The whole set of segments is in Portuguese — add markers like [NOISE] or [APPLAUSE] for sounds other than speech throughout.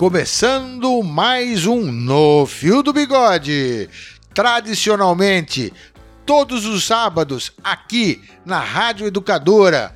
Começando mais um No Fio do Bigode. Tradicionalmente, todos os sábados, aqui na Rádio Educadora.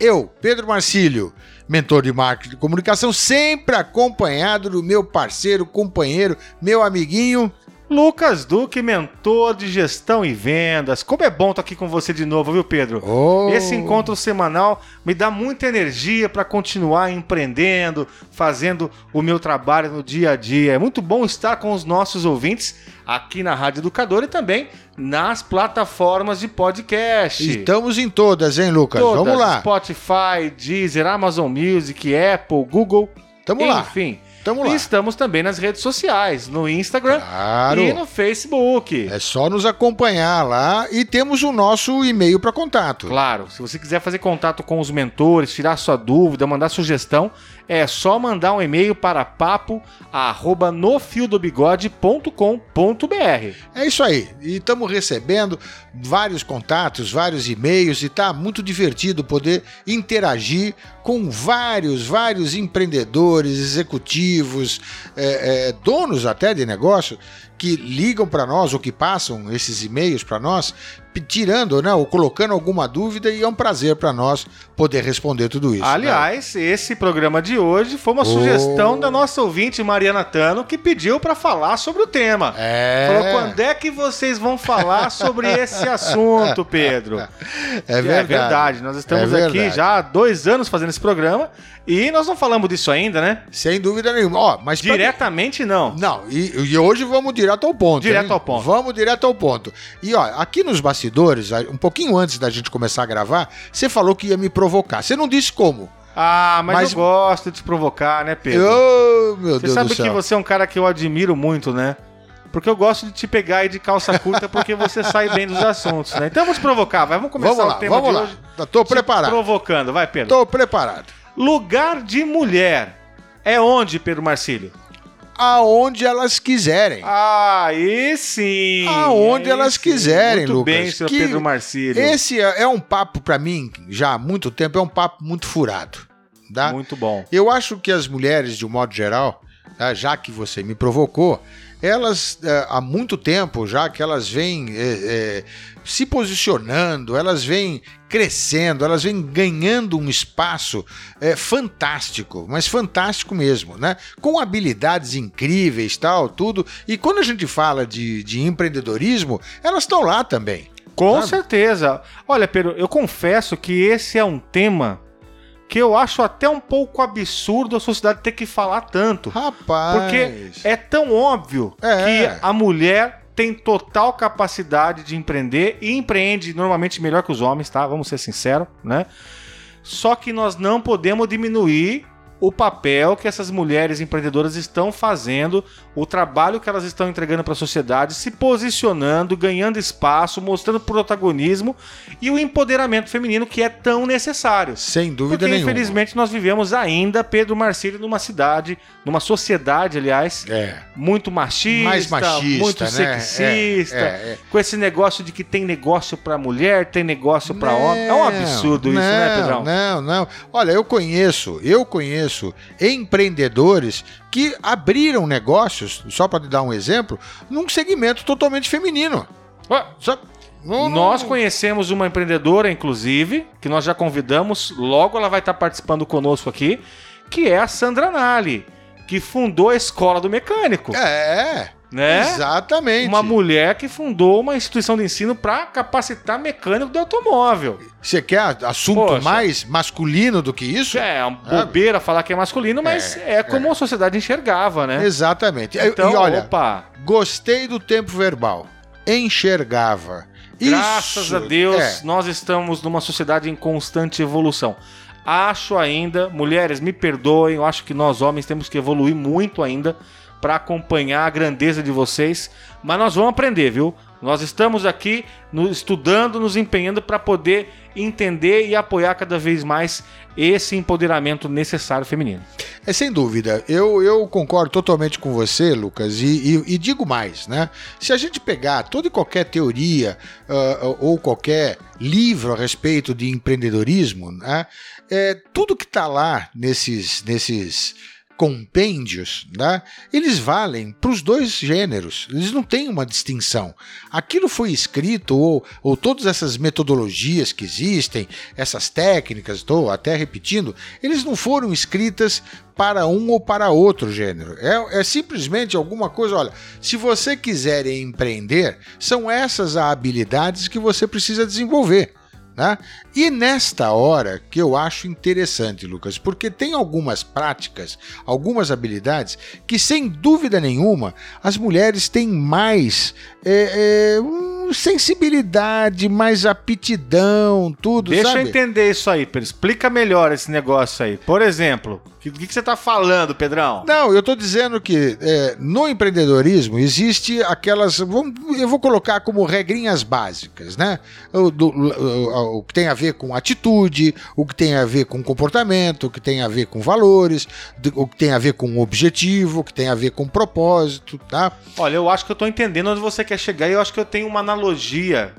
Eu, Pedro Marcílio, mentor de marketing e comunicação, sempre acompanhado do meu parceiro, companheiro, meu amiguinho. Lucas Duque, mentor de gestão e vendas. Como é bom estar aqui com você de novo, viu, Pedro? Oh. Esse encontro semanal me dá muita energia para continuar empreendendo, fazendo o meu trabalho no dia a dia. É muito bom estar com os nossos ouvintes aqui na Rádio Educadora e também nas plataformas de podcast. Estamos em todas, hein, Lucas? Todas, Vamos lá. Spotify, Deezer, Amazon Music, Apple, Google. Tamo lá. Enfim. Tamo e lá. estamos também nas redes sociais, no Instagram Claro. e no Facebook. É só nos acompanhar lá e temos o nosso e-mail para contato. Claro, se você quiser fazer contato com os mentores, tirar sua dúvida, mandar sugestão, é só mandar um e-mail para papo@nofiodobigode.com.br. É isso aí. E estamos recebendo vários contatos, vários e-mails e tá muito divertido poder interagir com vários, vários empreendedores, executivos, é, é, donos até de negócio que ligam para nós ou que passam esses e-mails para nós, tirando, né, ou colocando alguma dúvida e é um prazer para nós poder responder tudo isso. né? Aliás, esse programa de hoje foi uma Oh. sugestão da nossa ouvinte Mariana Tano que pediu para falar sobre o tema. É. Falou quando é que vocês vão falar sobre esse assunto, Pedro? [LAUGHS] É verdade. É verdade, nós estamos É aqui verdade. já há dois anos fazendo esse programa e nós não falamos disso ainda, né? Sem dúvida nenhuma. Ó, mas pra- Diretamente não. Não, e, e hoje vamos direto ao ponto. Direto hein? ao ponto. Vamos direto ao ponto. E ó, aqui nos bastidores, um pouquinho antes da gente começar a gravar, você falou que ia me provocar. Você não disse como. Ah, mas, Mas- eu gosto de te provocar, né, Pedro? Oh, meu Você Deus sabe do céu. que você é um cara que eu admiro muito, né? Porque eu gosto de te pegar aí de calça curta porque você sai bem dos assuntos, né? Então vamos provocar, vai. Vamos começar Vamos lá, o tema vamos de lá. hoje. Tô te preparado. Provocando, vai, Pedro. Tô preparado. Lugar de mulher é onde, Pedro Marcílio? Aonde elas quiserem. Aí sim. Aonde elas sim. quiserem, Muito Lucas. bem, seu Que Pedro Marcílio. Esse é, é um papo pra mim, já há muito tempo, é um papo muito furado. Tá? Muito bom. Eu acho que as mulheres, de um modo geral, tá, já que você me provocou, elas eh, há muito tempo já que elas vêm eh, eh, se posicionando, elas vêm crescendo, elas vêm ganhando um espaço eh, fantástico, mas fantástico mesmo, né? Com habilidades incríveis, tal, tudo. E quando a gente fala de, de empreendedorismo, elas estão lá também. Com Sabe? certeza. Olha, Pedro, eu confesso que esse é um tema que eu acho até um pouco absurdo a sociedade ter que falar tanto. Rapaz. Porque é tão óbvio É. que a mulher tem total capacidade de empreender e empreende normalmente melhor que os homens, tá? Vamos ser sinceros, né? Só que nós não podemos diminuir o papel que essas mulheres empreendedoras estão fazendo, o trabalho que elas estão entregando para a sociedade, se posicionando, ganhando espaço, mostrando protagonismo e o empoderamento feminino que é tão necessário. Sem dúvida Porque nenhuma. infelizmente nós vivemos ainda, Pedro Marcílio, numa cidade, numa sociedade, aliás, É. muito machista, Mais machista, muito né? sexista, É, é, é. com esse negócio de que tem negócio pra mulher, tem negócio pra homem. É um absurdo isso, né, não, Pedrão? Não, não. Olha, eu conheço, eu conheço empreendedores que abriram negócios, só para te dar um exemplo, num segmento totalmente feminino. Ó, Só- não- Nós não- conhecemos uma empreendedora, inclusive, que nós já convidamos, logo ela vai estar participando conosco aqui, que é a Sandra Nali, que fundou a Escola do Mecânico. É. né? Exatamente. Uma mulher que fundou uma instituição de ensino para capacitar mecânico de automóvel. Você quer assunto Poxa. mais masculino do que isso? É, uma bobeira falar que é masculino, mas é, como a sociedade enxergava, né? Exatamente. Então, e olha, opa, gostei do tempo verbal. Enxergava. graças Isso a Deus, é. nós estamos numa sociedade em constante evolução. Acho ainda, mulheres, me perdoem, eu acho que nós homens temos que evoluir muito ainda para acompanhar a grandeza de vocês, mas nós vamos aprender, viu? Nós estamos aqui no- estudando, nos empenhando para poder entender e apoiar cada vez mais esse empoderamento necessário feminino. É sem dúvida. Eu, eu concordo totalmente com você, Lucas, e, e- e digo mais, né? Se a gente pegar toda e qualquer teoria ah, ou qualquer livro a respeito de empreendedorismo, né? É, tudo que está lá nesses, nesses compêndios, né? Eles valem para os dois gêneros. Eles não têm uma distinção. Aquilo foi escrito ou, ou todas essas metodologias que existem, essas técnicas, estou até repetindo, eles não foram escritas para um ou para outro gênero. É, é simplesmente alguma coisa. Olha, se você quiser empreender, são essas as habilidades que você precisa desenvolver. Né? E nesta hora que eu acho interessante, Lucas, porque tem algumas práticas, algumas habilidades que, sem dúvida nenhuma, as mulheres têm mais é, é, sensibilidade, mais aptidão, tudo, Deixa sabe? eu entender isso aí, Pedro. Explica melhor esse negócio aí. Por exemplo, o que, que, você tá falando, Pedrão? Não, eu estou dizendo que é, no empreendedorismo existe aquelas. vamos- eu vou colocar como regrinhas básicas, né? O, do- o- o que tem a ver com atitude, o que tem a ver com comportamento, o que tem a ver com valores, o que tem a ver com objetivo, o que tem a ver com propósito, tá? Olha, eu acho que eu tô entendendo onde você quer chegar e eu acho que eu tenho uma analogia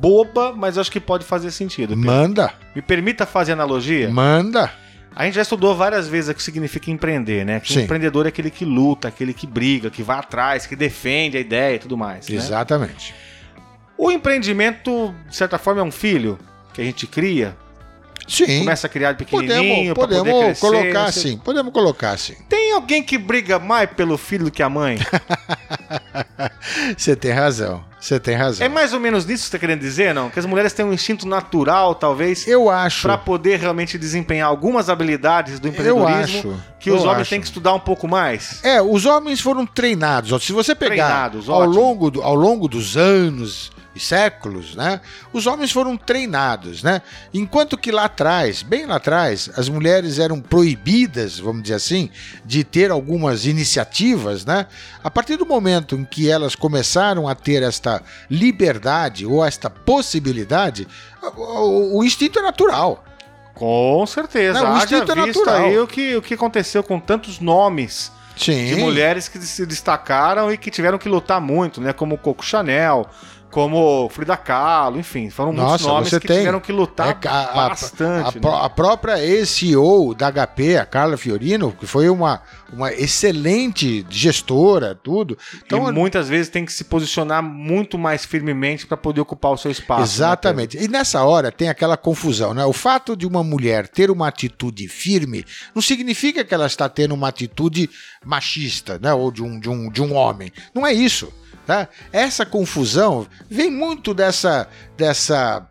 boba, mas acho que pode fazer sentido. Manda, Me permita fazer analogia? manda. A gente já estudou várias vezes o que significa empreender, né? Que Sim. o empreendedor é aquele que luta, aquele que briga, que vai atrás, que defende a ideia e tudo mais. né? Exatamente. O empreendimento, de certa forma, é um filho que a gente cria, Sim. começa a criar de Podemos, pequenininho, poder podemos crescer. colocar você- assim. Podemos colocar assim. Tem alguém que briga mais pelo filho do que a mãe? [LAUGHS] Você tem razão. Você tem razão. é mais ou menos nisso que você tá querendo dizer, não? Que as mulheres têm um instinto natural, talvez, Eu acho. pra poder realmente desempenhar algumas habilidades do Eu empreendedorismo acho. que os eu homens acho. têm que estudar um pouco mais. É, os homens foram treinados. Se você pegar Treinados, ao ótimo. longo, do- ao longo dos anos e séculos, né? Os homens foram treinados, né? Enquanto que lá atrás, bem lá atrás, as mulheres eram proibidas, vamos dizer assim, de ter algumas iniciativas, né? A partir do momento em que elas começaram a ter esta liberdade ou esta possibilidade, o, o- instinto é natural. Com certeza. Não, o Haja instinto é visto natural. aí o que, o que aconteceu com tantos nomes Sim. de mulheres que se destacaram e que tiveram que lutar muito, né? Como Coco Chanel, como Frida Kahlo, enfim, foram muitos Nossa, nomes você que tem. tiveram que lutar É, a- a- bastante. A, né? pró- a própria ex-CEO da HP, a Carla Fiorino, que foi uma, uma excelente gestora, tudo. Então, e muitas vezes tem que se posicionar muito mais firmemente para poder ocupar o seu espaço. né, Exatamente. e nessa hora tem aquela confusão, né? O fato de uma mulher ter uma atitude firme não significa que ela está tendo uma atitude machista, né? Ou de um, de um, de um homem. Não é isso. Tá? Essa confusão vem muito dessa, dessa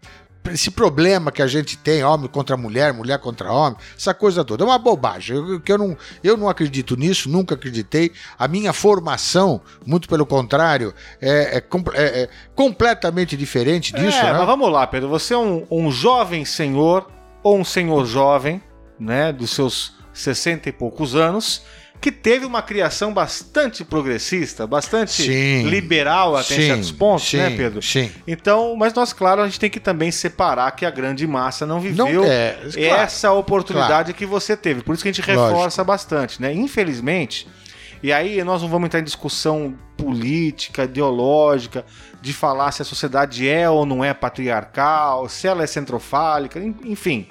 esse problema que a gente tem, homem contra mulher, mulher contra homem, essa coisa toda. É uma bobagem. Eu, eu, não, eu não acredito nisso, nunca acreditei. A minha formação, muito pelo contrário, é, é é- é completamente diferente disso. é, né? mas vamos lá, Pedro. Você é um, um jovem senhor ou um senhor jovem, né, dos seus 60 e poucos anos, que teve uma criação bastante progressista, bastante Sim. liberal até em Sim, certos pontos, sim, né, Pedro? Sim. Então, mas nós, claro, a gente tem que também separar que a grande massa não viveu Não é, claro. essa oportunidade que você teve. Por isso que a gente Lógico. reforça bastante, né? Infelizmente, e aí nós não vamos entrar em discussão política, ideológica, de falar se a sociedade é ou não é patriarcal, se ela é centrofálica, en- enfim.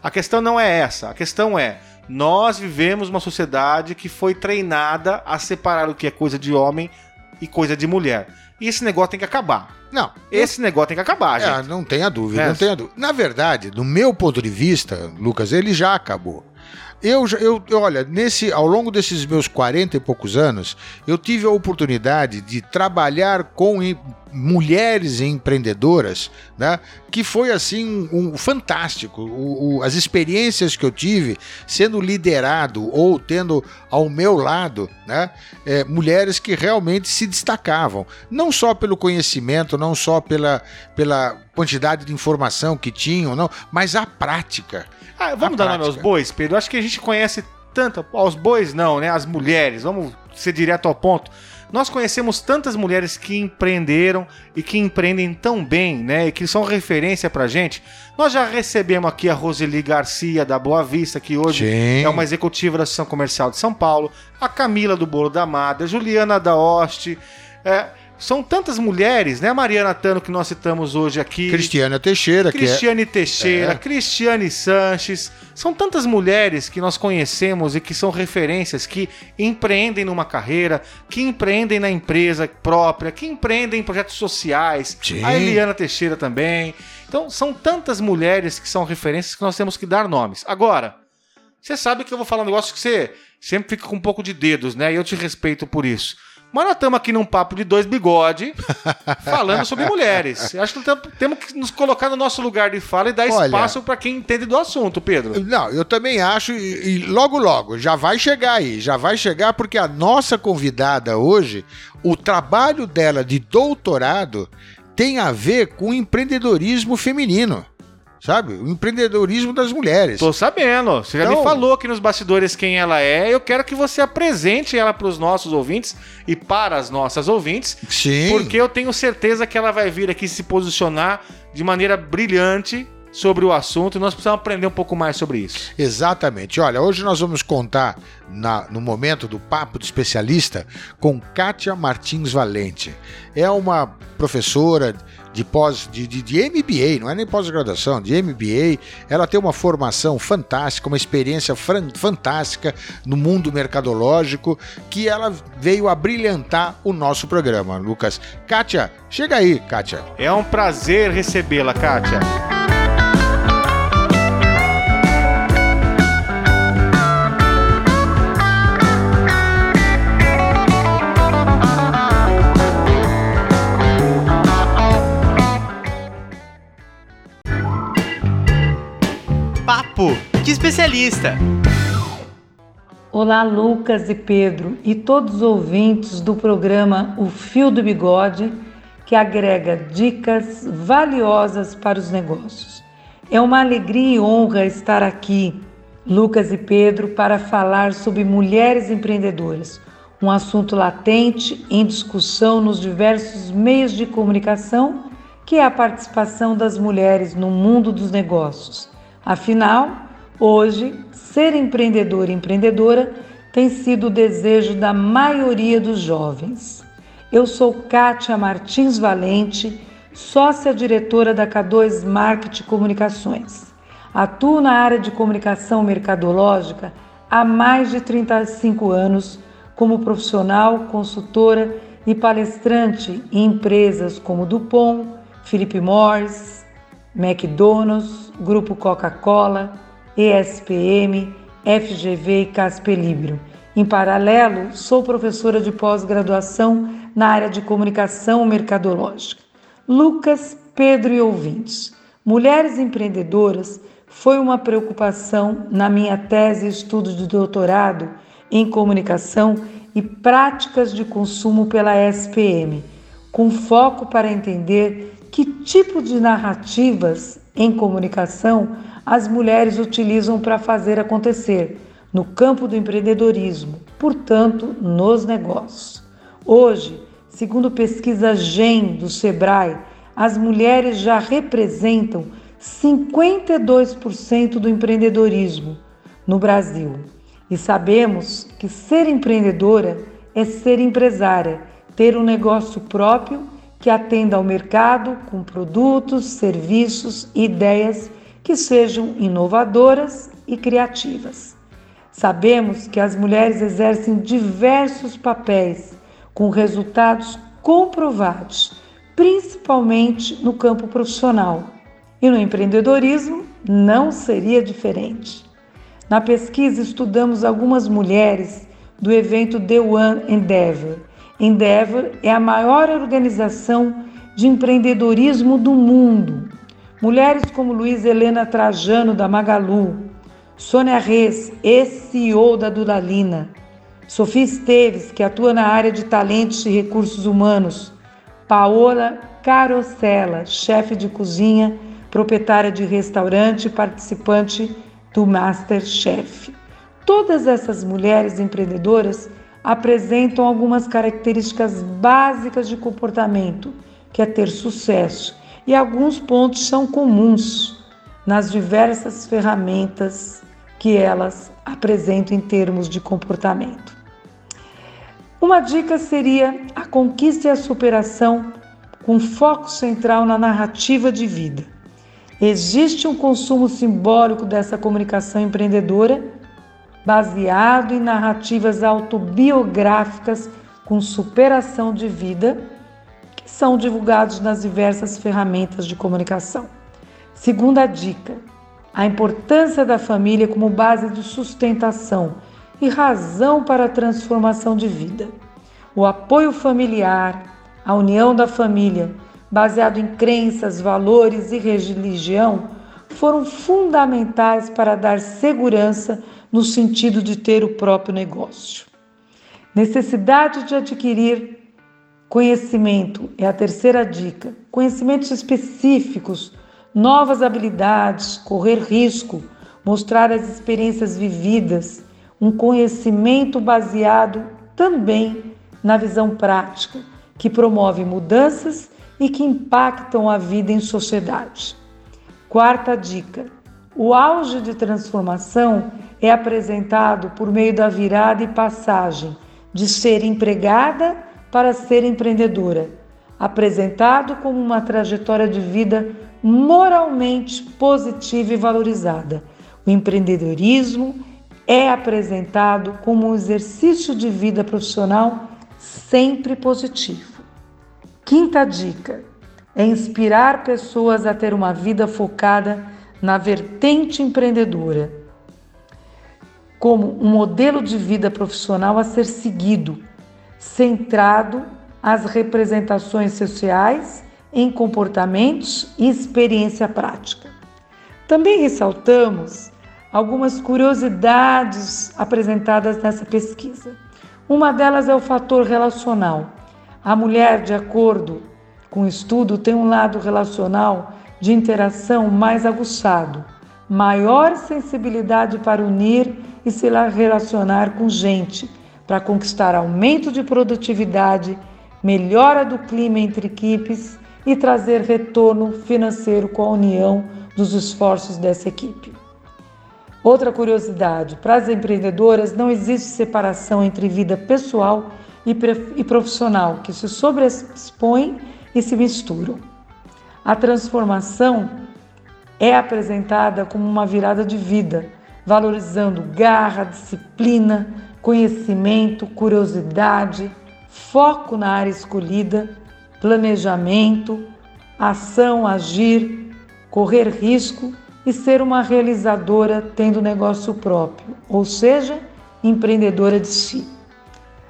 A questão não é essa. A questão é nós vivemos uma sociedade que foi treinada a separar o que é coisa de homem e coisa de mulher. E esse negócio tem que acabar. Não, Esse negócio tem que acabar, é, gente. não tenha dúvida, É. não tenha dúvida. Na verdade, do meu ponto de vista, Lucas, ele já acabou. eu, eu, eu, olha, nesse, ao longo desses meus 40 e poucos anos, eu tive a oportunidade de trabalhar com mulheres empreendedoras, né? Que foi assim um, fantástico. O, o, as experiências que eu tive sendo liderado ou tendo ao meu lado, né? É, mulheres que realmente se destacavam, não só pelo conhecimento, não só pela, pela quantidade de informação que tinham, não, mas a prática. Ah, vamos a dar prática. nome aos bois, Pedro. Acho que a gente conhece tanto aos bois não, né? As mulheres. Vamos ser direto ao ponto nós conhecemos tantas mulheres que empreenderam e que empreendem tão bem, né? E que são referência pra gente. Nós já recebemos aqui a Roseli Garcia da Boa Vista, que hoje Sim. é uma executiva da Associação Comercial de São Paulo, a Camila do Bolo da Mada, Juliana da Oste, é, são tantas mulheres, né? Mariana Tano, que nós citamos hoje aqui. Cristiana Teixeira. Cristiane é... Teixeira, é. Cristiane Sanches. São tantas mulheres que nós conhecemos e que são referências, que empreendem numa carreira, que empreendem na empresa própria, que empreendem em projetos sociais. Sim. A Eliana Teixeira também. Então, são tantas mulheres que são referências que nós temos que dar nomes. Agora, você sabe que eu vou falar um negócio que você sempre fica com um pouco de dedos, né? E eu te respeito por isso. Mas nós estamos aqui num papo de dois bigode [LAUGHS] falando sobre mulheres. Acho que temos que nos colocar no nosso lugar de fala e dar Olha, espaço para quem entende do assunto, Pedro. Não, eu também acho, e, e logo, logo, já vai chegar aí, já vai chegar, porque a nossa convidada hoje, o trabalho dela de doutorado tem a ver com empreendedorismo feminino sabe? O empreendedorismo das mulheres. Tô sabendo. Você já então, me falou aqui nos bastidores quem ela é. Eu quero que você apresente ela para os nossos ouvintes e para as nossas ouvintes. Sim. Porque eu tenho certeza que ela vai vir aqui se posicionar de maneira brilhante sobre o assunto e nós precisamos aprender um pouco mais sobre isso. Exatamente. Olha, hoje nós vamos contar na, no momento do Papo de Especialista com Kátia Martins Valente. É uma professora de pós de, de, de MBA, não é nem pós-graduação, de MBA. Ela tem uma formação fantástica, uma experiência fantástica no mundo mercadológico que ela veio a brilhantar o nosso programa, Lucas. Kátia, chega aí, Kátia. É um prazer recebê-la, Kátia. Papo de Especialista. Olá, Lucas e Pedro e todos os ouvintes do programa O Fio do Bigode, que agrega dicas valiosas para os negócios. É uma alegria e honra estar aqui, Lucas e Pedro, para falar sobre mulheres empreendedoras, um assunto latente em discussão nos diversos meios de comunicação, que é a participação das mulheres no mundo dos negócios Afinal, hoje, ser empreendedor e empreendedora tem sido o desejo da maioria dos jovens. Eu sou Kátia Martins Valente, sócia diretora da K2 Marketing Comunicações. Atuo na área de comunicação mercadológica há mais de 35 anos como profissional, consultora e palestrante em empresas como Dupont, Philip Morris, McDonald's, Grupo Coca-Cola, ESPM, FGV e Caspelibro. Em paralelo, sou professora de pós-graduação na área de comunicação mercadológica. Lucas, Pedro e ouvintes. Mulheres empreendedoras foi uma preocupação na minha tese e estudo de doutorado em comunicação e práticas de consumo pela SPM, com foco para entender que tipo de narrativas em comunicação as mulheres utilizam para fazer acontecer no campo do empreendedorismo, portanto, nos negócios. Hoje, segundo pesquisa GEM do Sebrae, as mulheres já representam 52% do empreendedorismo no Brasil. E sabemos que ser empreendedora é ser empresária, ter um negócio próprio que atenda ao mercado com produtos, serviços e ideias que sejam inovadoras e criativas. Sabemos que as mulheres exercem diversos papéis com resultados comprovados, principalmente no campo profissional. E no empreendedorismo não seria diferente. Na pesquisa, estudamos algumas mulheres do evento The One Endeavor. Endeavor é a maior organização de empreendedorismo do mundo. Mulheres como Luiz Helena Trajano, da Magalu, Sônia Reis, ex-CEO da Duralina, Sofia Esteves, que atua na área de talentos e recursos humanos, Paola Carosella, chefe de cozinha, proprietária de restaurante e participante do Masterchef. Todas essas mulheres empreendedoras apresentam algumas características básicas de comportamento, que é ter sucesso, e alguns pontos são comuns nas diversas ferramentas que elas apresentam em termos de comportamento. Uma dica seria a conquista e a superação com foco central na narrativa de vida. Existe um consumo simbólico dessa comunicação empreendedora baseado em narrativas autobiográficas com superação de vida que são divulgados nas diversas ferramentas de comunicação. Segunda dica: a importância da família como base de sustentação e razão para a transformação de vida. O apoio familiar, a união da família, baseado em crenças, valores e religião, foram fundamentais para dar segurança no sentido de ter o próprio negócio. Necessidade de adquirir conhecimento é a terceira dica. Conhecimentos específicos novas habilidades, correr risco, mostrar as experiências vividas, um conhecimento baseado também na visão prática, que promove mudanças e que impactam a vida em sociedade. Quarta dica: o auge de transformação é apresentado por meio da virada e passagem de ser empregada para ser empreendedora, apresentado como uma trajetória de vida moralmente positiva e valorizada. O empreendedorismo é apresentado como um exercício de vida profissional sempre positivo. Quinta dica é inspirar pessoas a ter uma vida focada na vertente empreendedora, como um modelo de vida profissional a ser seguido, centrado às representações sociais em comportamentos e experiência prática. Também ressaltamos algumas curiosidades apresentadas nessa pesquisa. Uma delas é o fator relacional. A mulher, de acordo com o estudo, tem um lado relacional de interação mais aguçado, maior sensibilidade para unir e se relacionar com gente, para conquistar aumento de produtividade, melhora do clima entre equipes e trazer retorno financeiro com a união dos esforços dessa equipe. Outra curiosidade: para as empreendedoras não existe separação entre vida pessoal e profissional, que se sobrepõem e se misturam. A transformação é apresentada como uma virada de vida, valorizando garra, disciplina, conhecimento, curiosidade, foco na área escolhida planejamento, ação, agir, correr risco e ser uma realizadora tendo negócio próprio, ou seja, empreendedora de si.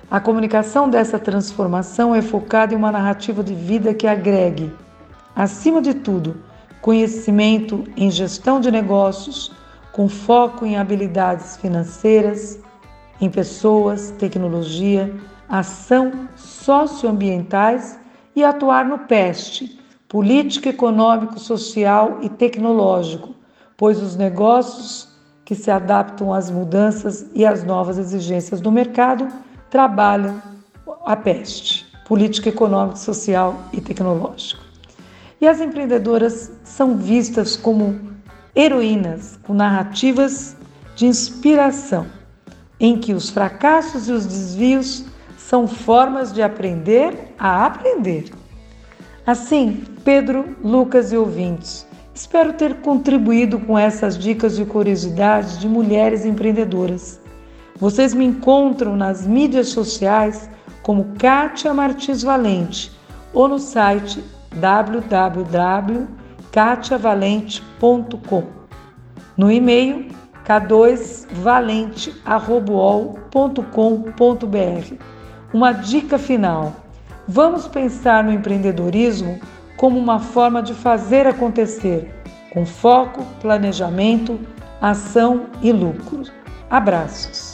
A comunicação dessa transformação é focada em uma narrativa de vida que agregue, acima de tudo, conhecimento em gestão de negócios, com foco em habilidades financeiras, em pessoas, tecnologia, ação socioambientais e atuar no PEST, político, econômico, social e tecnológico, pois os negócios que se adaptam às mudanças e às novas exigências do mercado trabalham a PEST, político, econômico, social e tecnológico. E as empreendedoras são vistas como heroínas com narrativas de inspiração, em que os fracassos e os desvios são formas de aprender a aprender. Assim, Pedro, Lucas e ouvintes, espero ter contribuído com essas dicas e curiosidades de mulheres empreendedoras. Vocês me encontram nas mídias sociais como Kátia Martins Valente ou no site www.katiavalente.com. No e-mail k2valente.com.br. Uma dica final: vamos pensar no empreendedorismo como uma forma de fazer acontecer, com foco, planejamento, ação e lucro. Abraços!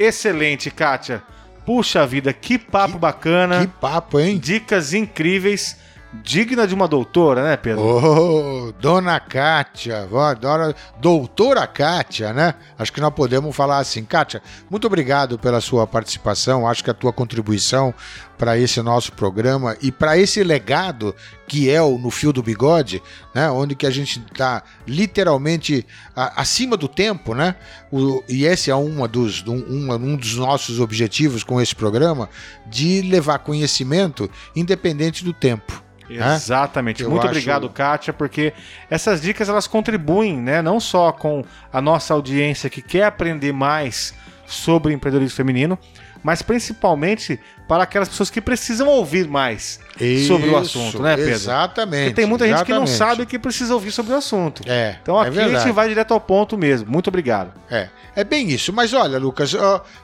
Excelente, Kátia. Puxa vida, que papo bacana. Que papo, hein? Dicas incríveis. Digna de uma doutora, né, Pedro? Ô, dona Kátia, vó, dona, doutora Kátia, né? Acho que nós podemos falar assim. Kátia, muito obrigado pela sua participação. Acho que a tua contribuição para esse nosso programa e para esse legado que é o No Fio do Bigode, né? Onde que a gente está literalmente a, acima do tempo, né? O, e esse é uma dos, um, um dos nossos objetivos com esse programa, de levar conhecimento independente do tempo. Exatamente. Muito acho- obrigado, Kátia, porque essas dicas elas contribuem, né, não só com a nossa audiência que quer aprender mais sobre empreendedorismo feminino, mas principalmente para aquelas pessoas que precisam ouvir mais sobre o Isso, assunto, né, Pedro? Exatamente. Porque tem muita gente que não sabe que precisa ouvir sobre o assunto. É, Então é aqui a verdade. gente vai direto ao ponto mesmo. Muito obrigado. É, é bem isso. Mas olha, Lucas,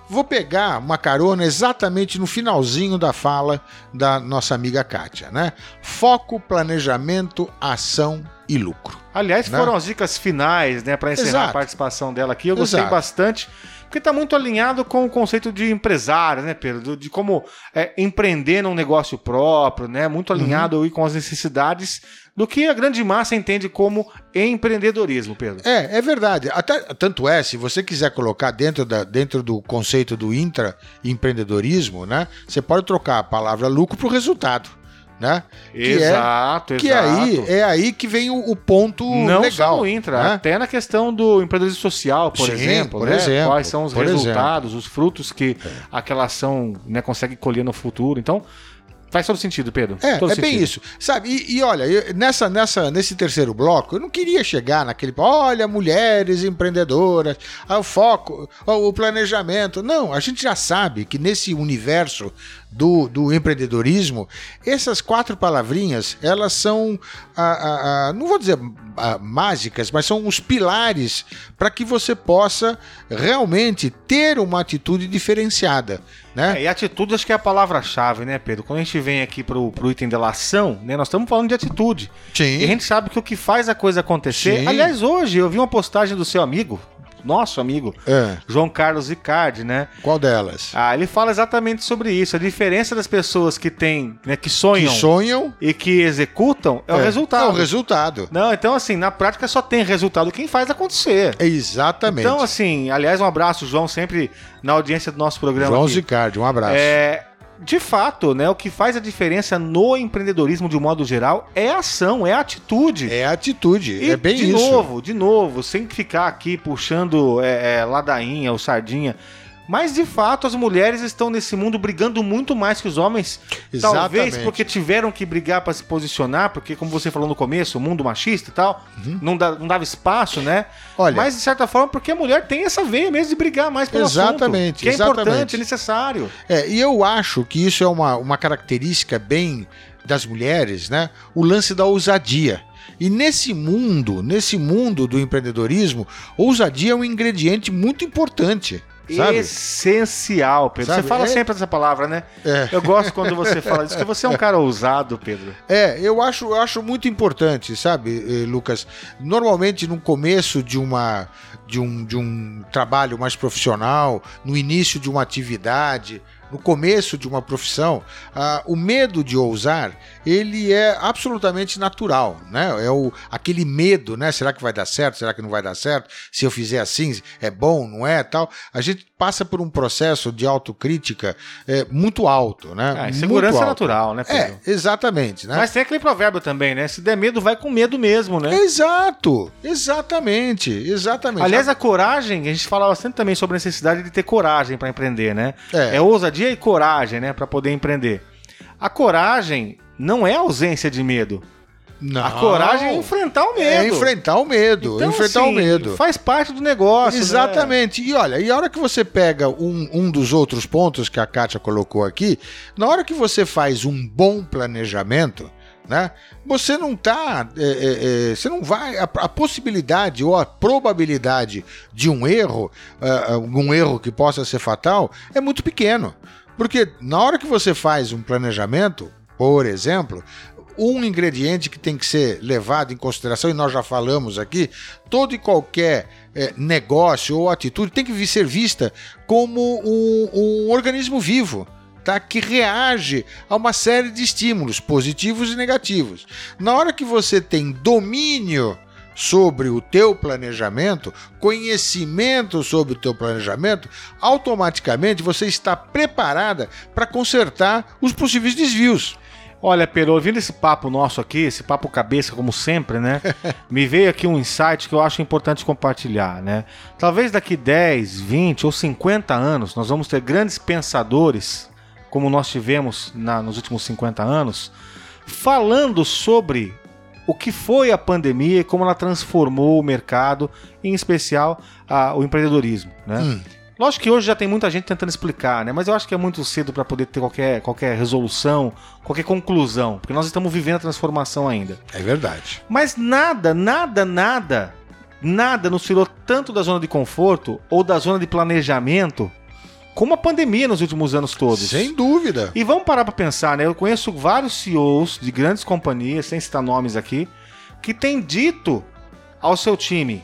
vou pegar uma carona exatamente no finalzinho da fala da nossa amiga Kátia, né? Foco, planejamento, ação e lucro. Aliás, Né? foram as dicas finais, né, para encerrar Exato. a participação dela aqui. Eu gostei Exato. bastante, porque está muito alinhado com o conceito de empresário, né, Pedro? De como é, empreender num negócio próprio, né? Muito Uhum. alinhado aí com as necessidades do que a grande massa entende como empreendedorismo, Pedro. É, é verdade. Até, tanto é, se você quiser colocar dentro, da, dentro do conceito do intraempreendedorismo, né? Você pode trocar a palavra lucro para o resultado, né? Que é- exato, Que exato. aí é aí que vem o, o ponto Não legal. só no Intra, né? até na questão do empreendedorismo social, por Sim, exemplo, por né? exemplo, Quais são os resultados, os frutos que aquela ação né, consegue colher no futuro. Então, faz todo sentido, Pedro. É, todo é bem isso. Sabe, e, e olha, eu- nessa, nessa, nesse terceiro bloco, eu não queria chegar naquele, olha, mulheres empreendedoras, ah, o foco, o planejamento. Não, a gente já sabe que nesse universo do, do empreendedorismo, essas quatro palavrinhas, elas são, ah, ah, não vou dizer ah, mágicas, mas são os pilares para que você possa realmente ter uma atitude diferenciada. Né? É, e atitude acho que é a palavra-chave, né, Pedro? Quando a gente vem aqui pro, pro item da ação, né, nós estamos falando de atitude. Sim. E a gente sabe que o que faz a coisa acontecer. Sim. Aliás, hoje eu vi uma postagem do seu amigo, nosso amigo, É, João Carlos Icardi, né? qual delas? Ah, ele fala exatamente sobre isso. A diferença das pessoas que têm, né, que Que sonham sonham e que executam é, o resultado. É o resultado. Não, então assim, na prática só tem resultado quem faz acontecer. Exatamente. Então, assim, aliás, um abraço, João, sempre na audiência do nosso programa. João aqui. Zicardi, um abraço. É, de fato, né, o que faz a diferença no empreendedorismo de um modo geral é a ação, é a atitude. É atitude, E, é bem de isso. novo, de novo, sem ficar aqui puxando é, é, ladainha ou sardinha. Mas de fato as mulheres estão nesse mundo brigando muito mais que os homens. Talvez Exatamente. porque tiveram que brigar para se posicionar, porque como você falou no começo, o mundo machista e tal, não, dá- não dava espaço, né? Uhum. Olha- Mas de certa forma porque a mulher tem essa veia mesmo de brigar mais pelo Exatamente, assunto, que é exatamente. importante, é necessário. É, e eu acho que isso é uma, uma característica bem das mulheres, né? O lance da ousadia. E nesse mundo, nesse mundo do empreendedorismo, ousadia é um ingrediente muito importante, sabe? Essencial, Pedro. Sabe, Você fala é- sempre dessa palavra, né? É. Eu gosto quando você fala isso, porque você é um cara ousado, Pedro. É, eu acho, eu acho muito importante, sabe, eh, Lucas? Normalmente no começo de uma de um, de um trabalho mais profissional, no início de uma atividade, no começo de uma profissão, ah, o medo de ousar, ele é absolutamente natural, né? É o, aquele medo, né? Será que vai dar certo? Será que não vai dar certo? Se eu fizer assim, é bom, não é? Tal. A gente passa por um processo de autocrítica é, muito alto, né? Ah, Muito segurança é alto. natural, né, É, Pedro? exatamente, né? Mas tem aquele provérbio também, né? Se der medo, vai com medo mesmo, né? Exato, exatamente, exatamente. Aliás, a coragem, a gente fala bastante também sobre a necessidade de ter coragem para empreender, né? É. é ousadia e coragem, né, para poder empreender. A coragem não é ausência de medo. Não. A coragem é enfrentar o medo. É enfrentar o medo. Então, enfrentar o medo. Faz parte do negócio. né? Exatamente. E olha, e a hora que você pega um, um dos outros pontos que a Kátia colocou aqui, na hora que você faz um bom planejamento, né? Você não tá. é, é, é, você não vai. A, a possibilidade ou a probabilidade de um erro, ah, um erro que possa ser fatal, é muito pequeno. Porque na hora que você faz um planejamento, por exemplo, um ingrediente que tem que ser levado em consideração, e nós já falamos aqui, todo e qualquer eh, negócio ou atitude tem que ser vista como um, um organismo vivo. Tá, que reage a uma série de estímulos positivos e negativos. Na hora que você tem domínio sobre o teu planejamento, conhecimento sobre o teu planejamento, automaticamente você está preparada para consertar os possíveis desvios. Olha, Pedro, ouvindo esse papo nosso aqui, esse papo cabeça, como sempre, né? [LAUGHS] me veio aqui um insight que eu acho importante compartilhar, né? Talvez daqui 10, 20 ou 50 anos nós vamos ter grandes pensadores, como nós tivemos na- nos últimos 50 anos, falando sobre o que foi a pandemia e como ela transformou o mercado, em especial a- o empreendedorismo, né? Hum. Lógico que hoje já tem muita gente tentando explicar, né? Mas eu acho que é muito cedo para poder ter qualquer, qualquer resolução, qualquer conclusão, porque nós estamos vivendo a transformação ainda. É verdade. Mas nada, nada, nada, nada nos tirou tanto da zona de conforto ou da zona de planejamento como a pandemia nos últimos anos todos. Sem dúvida. E vamos parar para pensar, né? Eu conheço vários CEOs de grandes companhias, sem citar nomes aqui, que têm dito ao seu time: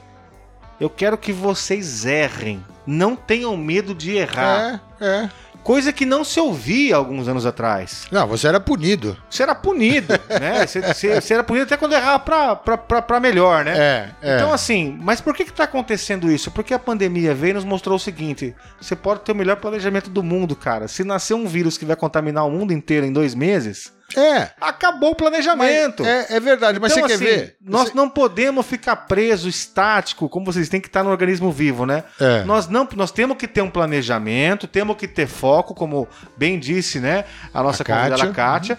eu quero que vocês errem. Não tenham medo de errar. É, é. Coisa que não se ouvia alguns anos atrás. Não, você era punido. Você era punido, [LAUGHS] né? Você, você- você era punido até quando errava pra, pra, pra, pra melhor, né? É, é. Então, assim, mas por que que tá acontecendo isso? Porque a pandemia veio e nos mostrou o seguinte: você pode ter o melhor planejamento do mundo, cara. Se nascer um vírus que vai contaminar o mundo inteiro em dois meses, é. acabou o planejamento. é, é verdade, mas Então, você assim, quer ver? Nós Você- não podemos ficar preso, estático, como vocês têm que estar no organismo vivo, né? É. Nós não, nós temos que ter um planejamento, temos que ter foco, como bem disse, né, a nossa A Kátia. convidada Kátia.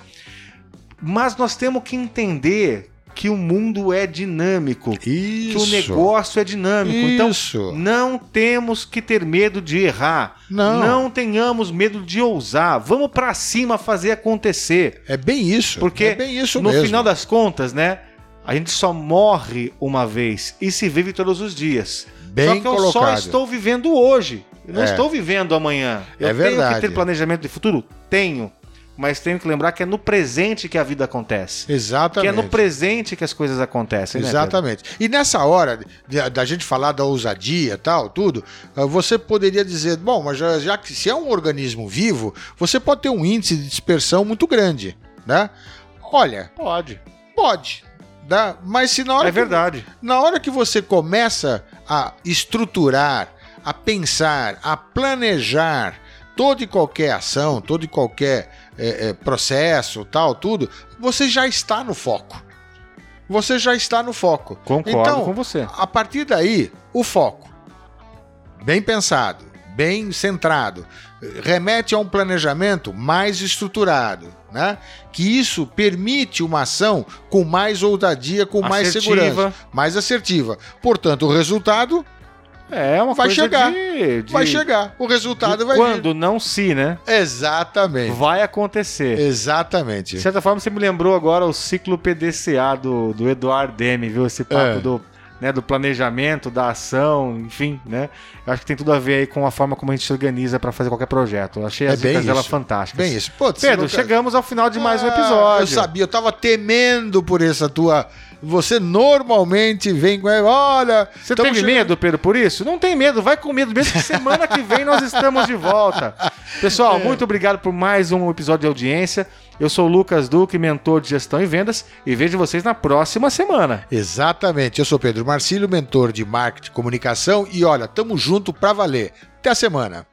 Mas nós temos que entender que o mundo é dinâmico, que o Isso. negócio é dinâmico. Então, Isso. não temos que ter medo de errar. Não. tenhamos medo de ousar. Vamos pra cima fazer acontecer. É bem isso. Porque é bem isso no mesmo. final das contas, né? A gente só morre uma vez e se vive todos os dias. Bem só que eu só colocado. estou vivendo hoje. Eu não É. estou vivendo amanhã. Eu É tenho verdade. que ter planejamento de futuro? Tenho. Mas tenho que lembrar que é no presente que a vida acontece. Exatamente. Que é no presente que as coisas acontecem, né? Exatamente. E nessa hora da gente falar da ousadia e tal, tudo, ah, você poderia dizer, bom, mas já, já que se é um organismo vivo, você pode ter um índice de dispersão muito grande, né? Olha, Pode. pode, né? Mas se na hora É que- verdade. na hora que você começa a estruturar, a pensar, a planejar toda e qualquer ação, todo e qualquer é, é, processo, tal, tudo, você já está no foco. Você já está no foco. Concordo Então, com você. A partir daí, o foco. Bem pensado, bem centrado, remete a um planejamento mais estruturado, né? Que isso permite uma ação com mais ousadia, com mais Assertiva. segurança, mais assertiva. Portanto, o resultado É uma Vai coisa chegar. de, de- vai chegar. O resultado vai quando não se, né? vir. Exatamente. Vai acontecer. Exatamente. De certa forma, você me lembrou agora o ciclo PDCA do, do Eduardo Demi, viu? Esse papo É. do, né, do planejamento, da ação, enfim, né? Eu acho que tem tudo a ver aí com a forma como a gente se organiza para fazer qualquer projeto. Eu achei É as bem dicas dela fantásticas. Bem isso. Putz, Pedro, nunca- chegamos ao final de mais um Ah, episódio. Eu sabia, eu tava temendo por essa tua. Você normalmente vem com. Olha. Você teve chegando- medo, Pedro, por isso? Não tem medo, vai com medo, mesmo que semana que vem nós estamos de volta. Pessoal, [LAUGHS] É. muito obrigado por mais um episódio de audiência. Eu sou o Lucas Duque, mentor de gestão e vendas, e vejo vocês na próxima semana. Exatamente. Eu sou Pedro Marcílio, mentor de marketing e comunicação. E olha, tamo junto pra valer. Até a semana.